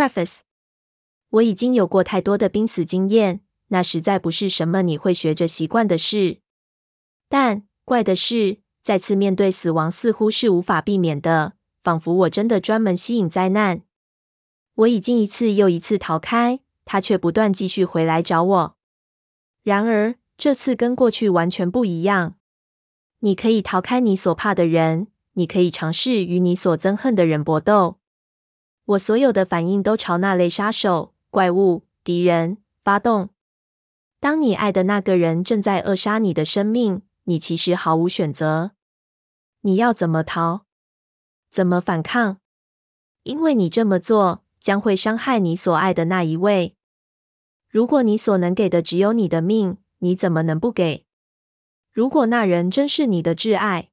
Preface，我已经有过太多的濒死经验，那实在不是什么你会学着习惯的事。但怪的是，再次面对死亡似乎是无法避免的，仿佛我真的专门吸引灾难。我已经一次又一次逃开，他却不断继续回来找我。然而这次跟过去完全不一样。你可以逃开你所怕的人，你可以尝试与你所憎恨的人搏斗。我所有的反应都朝那类杀手、怪物、敌人发动。当你爱的那个人正在扼杀你的生命，你其实毫无选择。你要怎么逃？怎么反抗？因为你这么做将会伤害你所爱的那一位。如果你所能给的只有你的命，你怎么能不给？如果那人真是你的挚爱，